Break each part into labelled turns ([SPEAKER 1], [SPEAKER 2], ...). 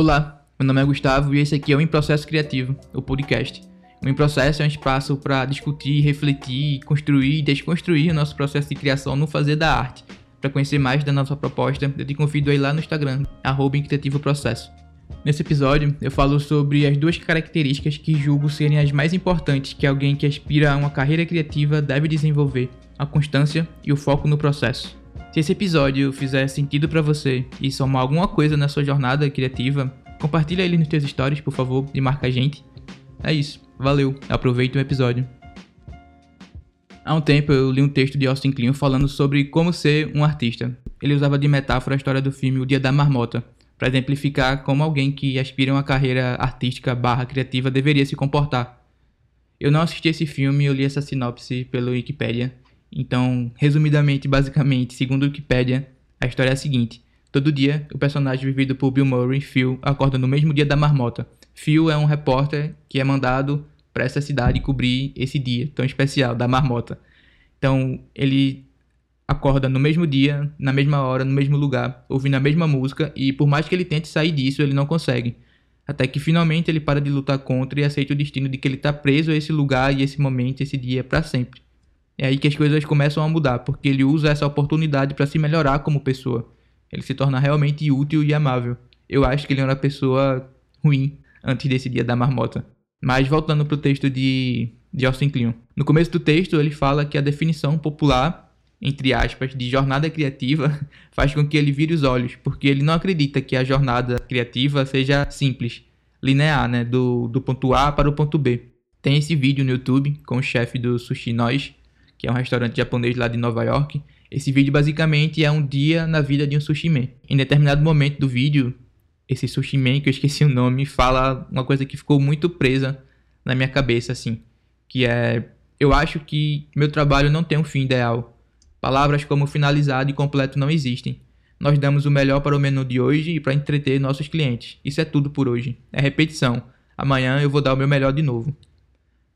[SPEAKER 1] Olá, meu nome é Gustavo e esse aqui é o Em Processo Criativo, o podcast. O Em Processo é um espaço para discutir, refletir, construir e desconstruir o nosso processo de criação no fazer da arte. Para conhecer mais da nossa proposta, eu te convido aí lá no Instagram, arroba Processo. Nesse episódio, eu falo sobre as duas características que julgo serem as mais importantes que alguém que aspira a uma carreira criativa deve desenvolver: a constância e o foco no processo. Se esse episódio fizer sentido para você e somar alguma coisa na sua jornada criativa, compartilha ele nos teus stories, por favor, e marca a gente. É isso. Valeu. Aproveita o episódio. Há um tempo eu li um texto de Austin Kleon falando sobre como ser um artista. Ele usava de metáfora a história do filme O Dia da Marmota, para exemplificar como alguém que aspira a uma carreira artística barra criativa deveria se comportar. Eu não assisti esse filme, eu li essa sinopse pelo Wikipedia. Então, resumidamente, basicamente, segundo o Wikipedia, a história é a seguinte. Todo dia, o personagem vivido por Bill Murray, Phil, acorda no mesmo dia da marmota. Phil é um repórter que é mandado para essa cidade cobrir esse dia tão especial da marmota. Então, ele acorda no mesmo dia, na mesma hora, no mesmo lugar, ouvindo a mesma música e por mais que ele tente sair disso, ele não consegue. Até que finalmente ele para de lutar contra e aceita o destino de que ele está preso a esse lugar e esse momento, esse dia para sempre. É aí que as coisas começam a mudar, porque ele usa essa oportunidade para se melhorar como pessoa. Ele se torna realmente útil e amável. Eu acho que ele era uma pessoa ruim antes desse dia da marmota. Mas voltando para o texto de, de Austin Kleon. No começo do texto, ele fala que a definição popular, entre aspas, de jornada criativa faz com que ele vire os olhos, porque ele não acredita que a jornada criativa seja simples, linear, né? Do, do ponto A para o ponto B. Tem esse vídeo no YouTube com o chefe do Sushi Nós, que é um restaurante japonês lá de Nova York. Esse vídeo basicamente é um dia na vida de um sushi man. Em determinado momento do vídeo, esse sushi man, que eu esqueci o nome, fala uma coisa que ficou muito presa na minha cabeça, assim. Que é, eu acho que meu trabalho não tem um fim ideal. Palavras como finalizado e completo não existem. Nós damos o melhor para o menu de hoje e para entreter nossos clientes. Isso é tudo por hoje. É repetição. Amanhã eu vou dar o meu melhor de novo.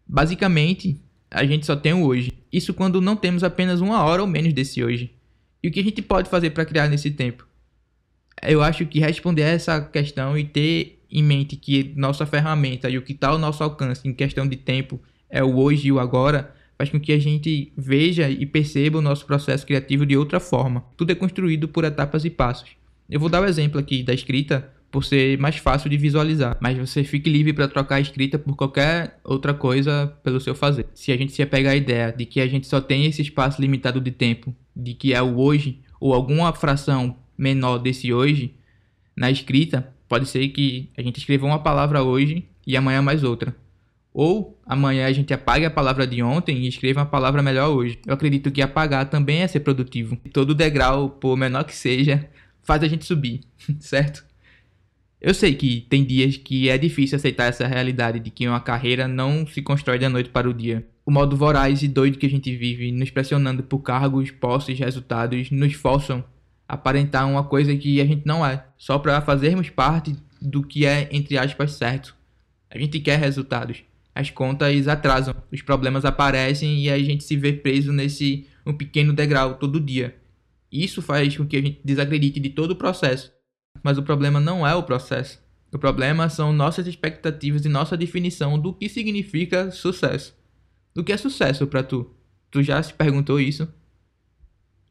[SPEAKER 1] Basicamente, a gente só tem o hoje. Isso quando não temos apenas uma hora ou menos desse hoje. E o que a gente pode fazer para criar nesse tempo? eu acho que responder a essa questão e ter em mente que nossa ferramenta e o que está ao nosso alcance em questão de tempo é o hoje e o agora, faz com que a gente veja e perceba o nosso processo criativo de outra forma. Tudo é construído por etapas e passos. Eu vou dar o um exemplo aqui da escrita por ser mais fácil de visualizar, mas você fique livre para trocar a escrita por qualquer outra coisa pelo seu fazer. Se a gente se apega à ideia de que a gente só tem esse espaço limitado de tempo, de que é o hoje ou alguma fração menor desse hoje, na escrita, pode ser que a gente escreva uma palavra hoje e amanhã mais outra. Ou amanhã a gente apague a palavra de ontem e escreva uma palavra melhor hoje. Eu acredito que apagar também é ser produtivo. Todo degrau, por menor que seja, faz a gente subir, certo? Eu sei que tem dias que é difícil aceitar essa realidade de que uma carreira não se constrói da noite para o dia. O modo voraz e doido que a gente vive, nos pressionando por cargos, posses, resultados, nos forçam aparentar uma coisa que a gente não é, só para fazermos parte do que é, entre aspas, certo. A gente quer resultados. As contas atrasam, os problemas aparecem e a gente se vê preso nesse um pequeno degrau todo dia. Isso faz com que a gente desacredite de todo o processo. Mas o problema não é o processo. O problema são nossas expectativas e nossa definição do que significa sucesso. Do que é sucesso para tu? Tu já se perguntou isso?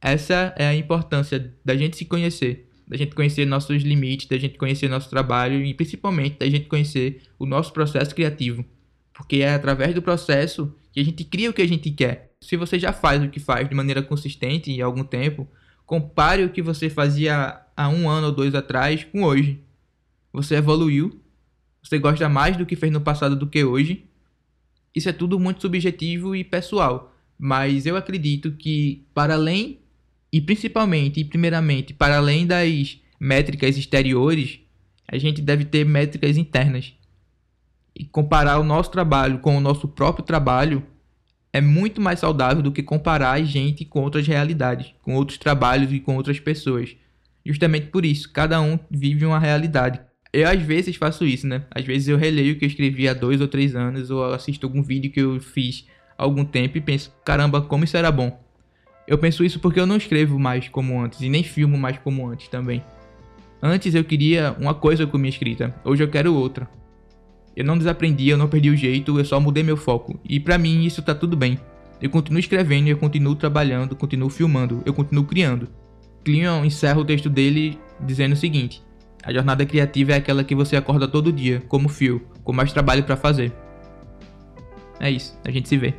[SPEAKER 1] essa é a importância da gente se conhecer, da gente conhecer nossos limites, da gente conhecer nosso trabalho e principalmente da gente conhecer o nosso processo criativo. Porque é através do processo que a gente cria o que a gente quer. Se você já faz o que faz de maneira consistente em algum tempo, compare o que você fazia há um ano ou dois atrás com hoje. Você evoluiu, você gosta mais do que fez no passado do que hoje. Isso é tudo muito subjetivo e pessoal, mas eu acredito que, para além e principalmente e primeiramente, para além das métricas exteriores, a gente deve ter métricas internas. E comparar o nosso trabalho com o nosso próprio trabalho é muito mais saudável do que comparar a gente com outras realidades, com outros trabalhos e com outras pessoas. Justamente por isso, cada um vive uma realidade. Eu às vezes faço isso, né? Às vezes eu releio o que eu escrevi há dois ou três anos, ou assisto algum vídeo que eu fiz há algum tempo e penso, caramba, como isso era bom. Eu penso isso porque eu não escrevo mais como antes e nem filmo mais como antes também. Antes eu queria uma coisa com minha escrita, hoje eu quero outra. Eu não desaprendi, eu não perdi o jeito, eu só mudei meu foco. E para mim isso tá tudo bem. Eu continuo escrevendo, eu continuo trabalhando, continuo filmando, eu continuo criando. Cleon encerra o texto dele dizendo o seguinte: A jornada criativa é aquela que você acorda todo dia, como fio, com mais trabalho para fazer. É isso, a gente se vê.